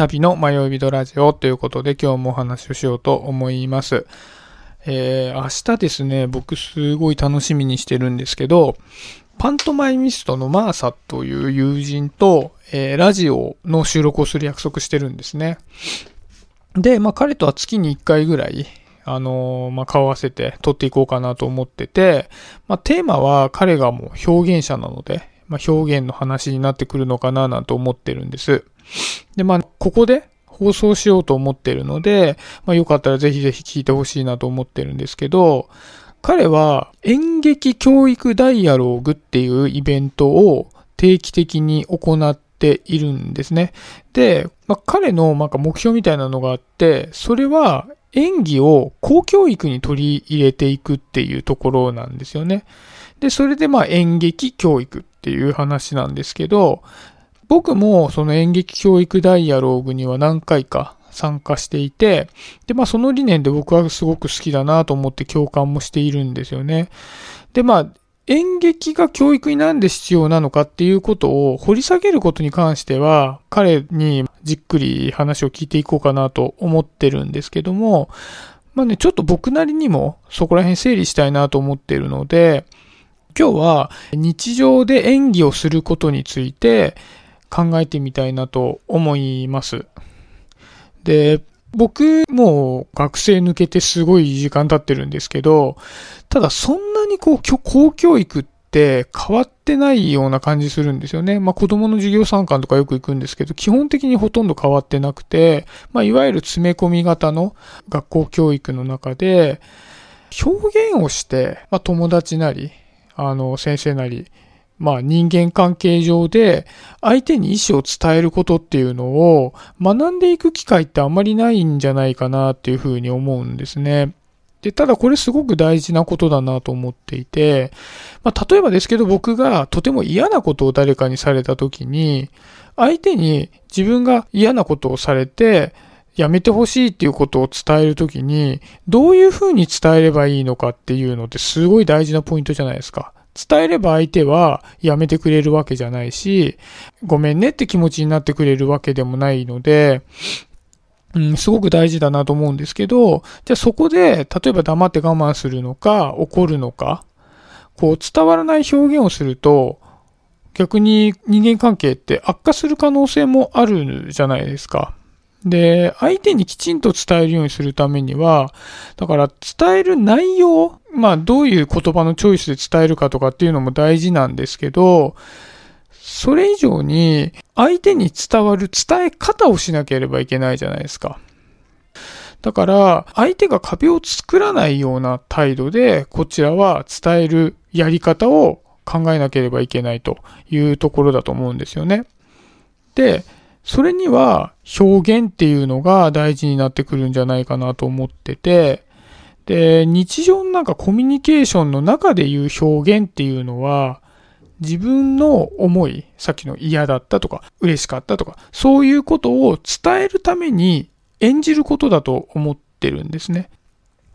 シャビの迷い人ラジオということで今日もお話をしようと思います。えー、明日ですね、僕すごい楽しみにしてるんですけど、パントマイミストのマーサという友人と、えー、ラジオの収録をする約束してるんですね。で、まあ彼とは月に1回ぐらい、あのー、まあ、顔合わせて撮っていこうかなと思ってて、まあ、テーマは彼がもう表現者なので、まあ、表現の話になってくるのかななんて思ってるんです。で、まあ、ここで放送しようと思ってるので、まあ、よかったらぜひぜひ聞いてほしいなと思ってるんですけど、彼は演劇教育ダイアローグっていうイベントを定期的に行っているんですね。で、まあ、彼のなんか目標みたいなのがあって、それは演技を公教育に取り入れていくっていうところなんですよね。で、それでまあ演劇教育っていう話なんですけど、僕もその演劇教育ダイアローグには何回か参加していて、で、まあその理念で僕はすごく好きだなと思って共感もしているんですよね。で、まあ演劇が教育になんで必要なのかっていうことを掘り下げることに関しては、彼にじっくり話を聞いていこうかなと思ってるんですけども、まあね、ちょっと僕なりにもそこら辺整理したいなと思っているので、今日は日常で演技をすることについて考えてみたいなと思います。で、僕も学生抜けてすごい時間経ってるんですけど、ただそんなにこう公教育って変わってないような感じするんですよね。まあ子供の授業参観とかよく行くんですけど、基本的にほとんど変わってなくて、まあいわゆる詰め込み型の学校教育の中で、表現をして、まあ友達なり、あの、先生なり、まあ人間関係上で相手に意思を伝えることっていうのを学んでいく機会ってあんまりないんじゃないかなっていうふうに思うんですね。で、ただこれすごく大事なことだなと思っていて、まあ例えばですけど僕がとても嫌なことを誰かにされた時に、相手に自分が嫌なことをされて、やめてほしいっていうことを伝えるときに、どういうふうに伝えればいいのかっていうのってすごい大事なポイントじゃないですか。伝えれば相手はやめてくれるわけじゃないし、ごめんねって気持ちになってくれるわけでもないので、うん、すごく大事だなと思うんですけど、じゃあそこで、例えば黙って我慢するのか、怒るのか、こう伝わらない表現をすると、逆に人間関係って悪化する可能性もあるじゃないですか。で、相手にきちんと伝えるようにするためには、だから伝える内容、まあどういう言葉のチョイスで伝えるかとかっていうのも大事なんですけど、それ以上に相手に伝わる伝え方をしなければいけないじゃないですか。だから、相手が壁を作らないような態度で、こちらは伝えるやり方を考えなければいけないというところだと思うんですよね。で、それには表現っていうのが大事になってくるんじゃないかなと思ってて、で、日常のなんかコミュニケーションの中で言う表現っていうのは、自分の思い、さっきの嫌だったとか、嬉しかったとか、そういうことを伝えるために演じることだと思ってるんですね。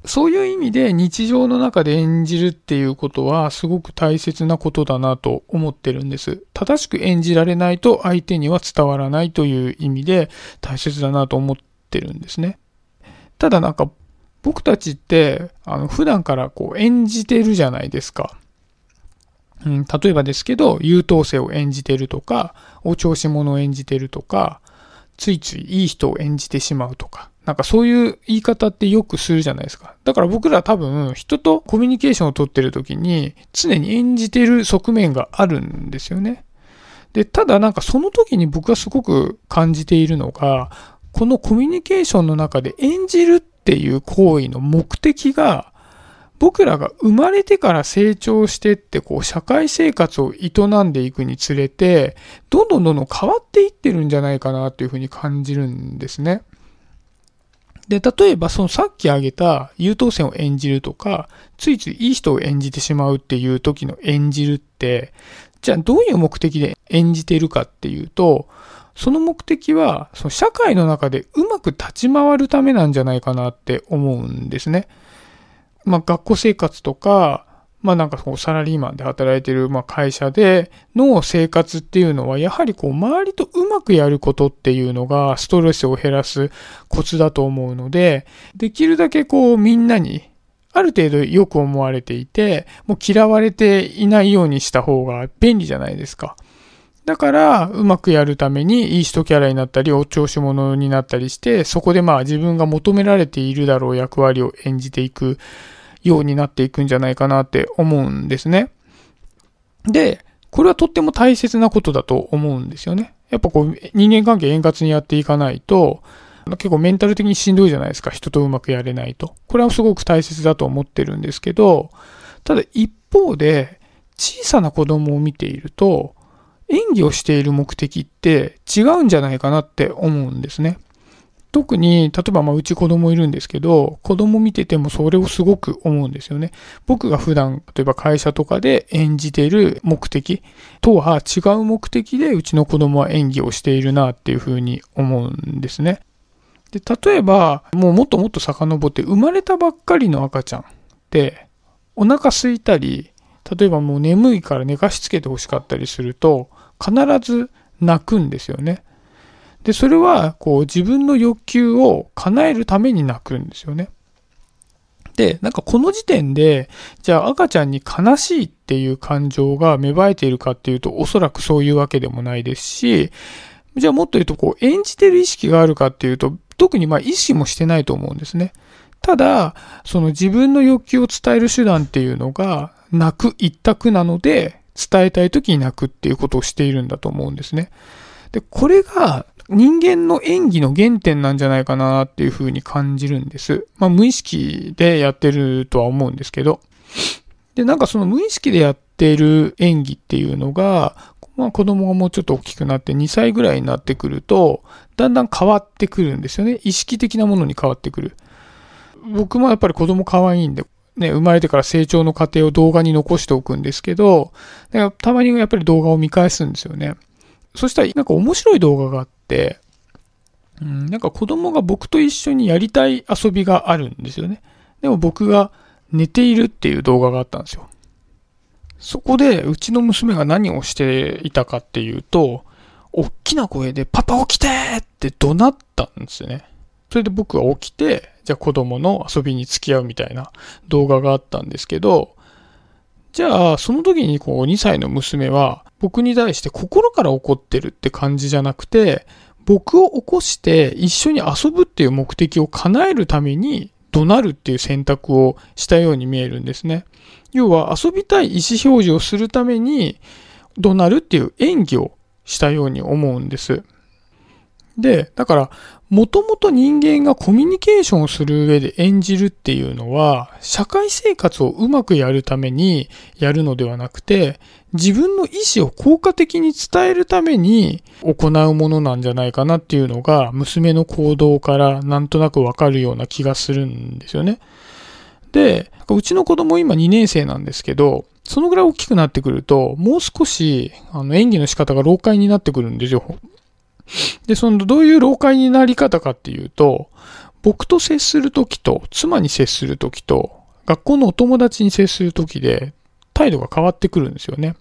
そういう意味で日常の中で演じるっていうことはすごく大切なことだなと思ってるんです。正しく演じられないと相手には伝わらないという意味で大切だなと思ってるんですね。ただなんか僕たちってあの普段からこう演じてるじゃないですか。うん、例えばですけど、優等生を演じてるとか、お調子者を演じてるとか、ついついいい人を演じてしまうとか、なんかそういう言い方ってよくするじゃないですか。だから僕ら多分人とコミュニケーションをとってる時に常に演じてる側面があるんですよね。で、ただなんかその時に僕がすごく感じているのが、このコミュニケーションの中で演じるっていう行為の目的が僕らが生まれてから成長してってこう社会生活を営んでいくにつれてどんどんどんどん変わっていってるんじゃないかなっていうふうに感じるんですね。で、例えばそのさっき挙げた優等生を演じるとか、ついついいい人を演じてしまうっていう時の演じるって、じゃあどういう目的で演じているかっていうと、その目的は、その社会の中でうまく立ち回るためなんじゃないかなって思うんですね。まあ学校生活とか、まあなんかこうサラリーマンで働いてるまあ会社での生活っていうのはやはりこう周りとうまくやることっていうのがストレスを減らすコツだと思うので、できるだけこうみんなにある程度よく思われていて、もう嫌われていないようにした方が便利じゃないですか。だから、うまくやるためにいい人キャラになったり、お調子者になったりして、そこでまあ自分が求められているだろう役割を演じていくようになっていくんじゃないかなって思うんですね。で、これはとっても大切なことだと思うんですよね。やっぱこう、人間関係円滑にやっていかないと、結構メンタル的にしんどいじゃないですか。人とうまくやれないと。これはすごく大切だと思ってるんですけど、ただ一方で、小さな子供を見ていると、演技をしている目的って違うんじゃないかなって思うんですね。特に、例えばまあうち子供いるんですけど、子供見ててもそれをすごく思うんですよね。僕が普段、例えば会社とかで演じている目的とは違う目的でうちの子供は演技をしているなっていうふうに思うんですね。で、例えば、もうもっともっと遡って生まれたばっかりの赤ちゃんって、お腹空いたり、例えばもう眠いから寝かしつけて欲しかったりすると、必ず泣くんですよね。で、それは、こう、自分の欲求を叶えるために泣くんですよね。で、なんかこの時点で、じゃあ赤ちゃんに悲しいっていう感情が芽生えているかっていうと、おそらくそういうわけでもないですし、じゃあもっと言うと、こう、演じてる意識があるかっていうと、特にまあ意識もしてないと思うんですね。ただ、その自分の欲求を伝える手段っていうのが、泣く一択なので、伝えたい時に泣くっていうことをしているんだと思うんですね。で、これが人間の演技の原点なんじゃないかなっていうふうに感じるんです。まあ無意識でやってるとは思うんですけど。で、なんかその無意識でやってる演技っていうのが、まあ子供がもうちょっと大きくなって2歳ぐらいになってくると、だんだん変わってくるんですよね。意識的なものに変わってくる。僕もやっぱり子供可愛いんで、ね、生まれてから成長の過程を動画に残しておくんですけど、たまにやっぱり動画を見返すんですよね。そしたらなんか面白い動画があって、うん、なんか子供が僕と一緒にやりたい遊びがあるんですよね。でも僕が寝ているっていう動画があったんですよ。そこでうちの娘が何をしていたかっていうと、大きな声でパパ起きてって怒鳴ったんですよね。それで僕は起きて、じゃあ子供の遊びに付き合うみたいな動画があったんですけど、じゃあその時にこう2歳の娘は僕に対して心から怒ってるって感じじゃなくて、僕を起こして一緒に遊ぶっていう目的を叶えるために怒鳴るっていう選択をしたように見えるんですね。要は遊びたい意思表示をするために怒鳴るっていう演技をしたように思うんです。で、だから、もともと人間がコミュニケーションをする上で演じるっていうのは、社会生活をうまくやるためにやるのではなくて、自分の意思を効果的に伝えるために行うものなんじゃないかなっていうのが、娘の行動からなんとなくわかるような気がするんですよね。で、うちの子供今2年生なんですけど、そのぐらい大きくなってくると、もう少し、あの、演技の仕方が老快になってくるんですよ。で、その、どういう老快になり方かっていうと、僕と接するときと、妻に接するときと、学校のお友達に接するときで、態度が変わってくるんですよね。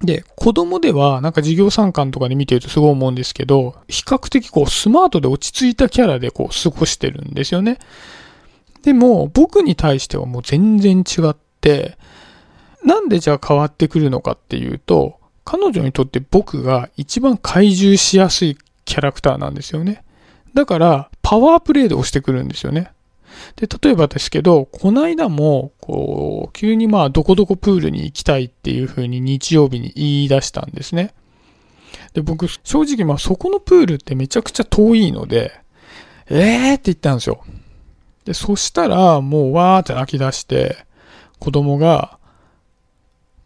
で、子供では、なんか授業参観とかで見てるとすごい思うんですけど、比較的こう、スマートで落ち着いたキャラでこう、過ごしてるんですよね。でも、僕に対してはもう全然違って、なんでじゃあ変わってくるのかっていうと、彼女にとって僕が一番怪獣しやすいキャラクターなんですよね。だから、パワープレイで押してくるんですよね。で、例えばですけど、この間も、こう、急にまあ、どこどこプールに行きたいっていう風に日曜日に言い出したんですね。で、僕、正直まあ、そこのプールってめちゃくちゃ遠いので、えーって言ったんですよ。で、そしたら、もうわーって泣き出して、子供が、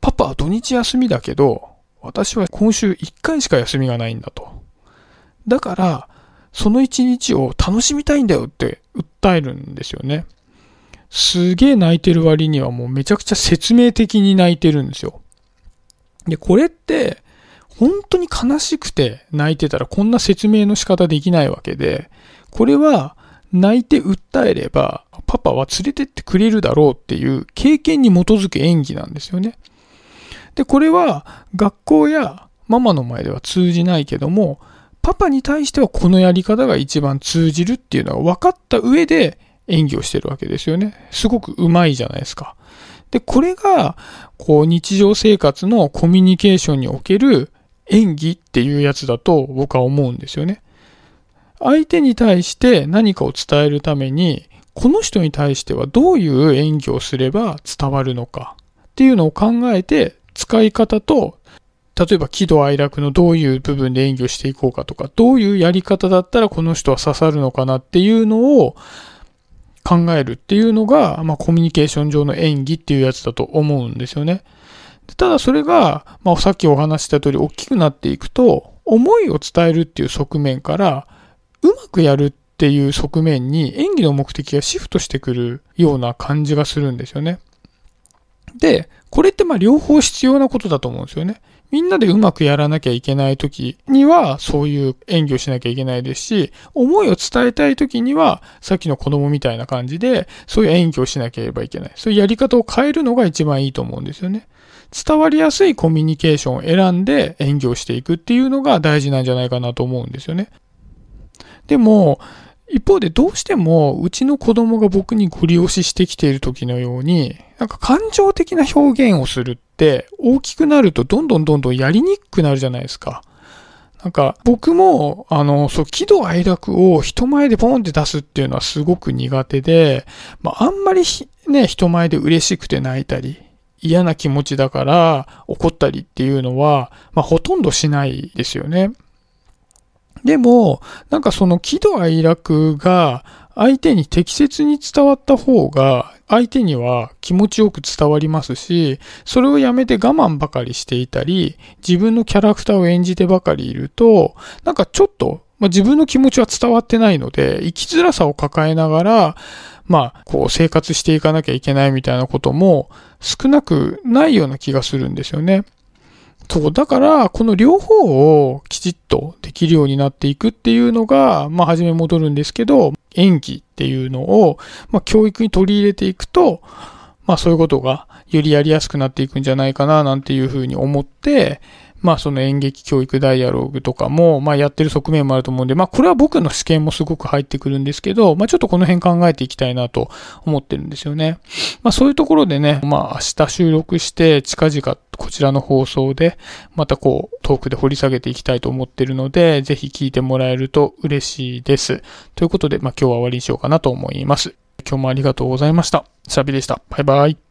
パパは土日休みだけど、私は今週1回しか休みがないんだと。だから、その1日を楽しみたいんだよって訴えるんですよね。すげえ泣いてる割にはもうめちゃくちゃ説明的に泣いてるんですよ。で、これって、本当に悲しくて泣いてたらこんな説明の仕方できないわけで、これは泣いて訴えれば、パパは連れてってくれるだろうっていう経験に基づく演技なんですよね。で、これは学校やママの前では通じないけども、パパに対してはこのやり方が一番通じるっていうのが分かった上で演技をしてるわけですよね。すごくうまいじゃないですか。で、これが、こう日常生活のコミュニケーションにおける演技っていうやつだと僕は思うんですよね。相手に対して何かを伝えるために、この人に対してはどういう演技をすれば伝わるのかっていうのを考えて使い方と、例えば喜怒哀楽のどういう部分で演技をしていこうかとか、どういうやり方だったらこの人は刺さるのかなっていうのを考えるっていうのが、まあコミュニケーション上の演技っていうやつだと思うんですよね。ただそれが、まあさっきお話した通り大きくなっていくと、思いを伝えるっていう側面から、うまくやるっていう側面に演技の目的がシフトしてくるような感じがするんですよね。で、これってまあ両方必要なことだと思うんですよね。みんなでうまくやらなきゃいけない時にはそういう演技をしなきゃいけないですし、思いを伝えたい時にはさっきの子供みたいな感じでそういう演技をしなければいけない。そういうやり方を変えるのが一番いいと思うんですよね。伝わりやすいコミュニケーションを選んで演技をしていくっていうのが大事なんじゃないかなと思うんですよね。でも、一方でどうしてもうちの子供が僕にご利用ししてきている時のように、なんか感情的な表現をするって大きくなるとどんどんどんどんやりにくくなるじゃないですか。なんか僕も、あの、そう、喜怒哀楽を人前でポンって出すっていうのはすごく苦手で、まあ、あんまりね、人前で嬉しくて泣いたり、嫌な気持ちだから怒ったりっていうのは、まあ、ほとんどしないですよね。でも、なんかその喜怒哀楽が相手に適切に伝わった方が、相手には気持ちよく伝わりますし、それをやめて我慢ばかりしていたり、自分のキャラクターを演じてばかりいると、なんかちょっと、まあ、自分の気持ちは伝わってないので、生きづらさを抱えながら、まあ、こう生活していかなきゃいけないみたいなことも少なくないような気がするんですよね。そう、だから、この両方をきちっとできるようになっていくっていうのが、まあ、初め戻るんですけど、演技っていうのを、まあ、教育に取り入れていくと、まあ、そういうことがよりやりやすくなっていくんじゃないかな、なんていうふうに思って、まあその演劇教育ダイアログとかも、まあやってる側面もあると思うんで、まあこれは僕の試験もすごく入ってくるんですけど、まあちょっとこの辺考えていきたいなと思ってるんですよね。まあそういうところでね、まあ明日収録して近々こちらの放送でまたこうトークで掘り下げていきたいと思ってるので、ぜひ聞いてもらえると嬉しいです。ということで、まあ今日は終わりにしようかなと思います。今日もありがとうございました。シャビでした。バイバイ。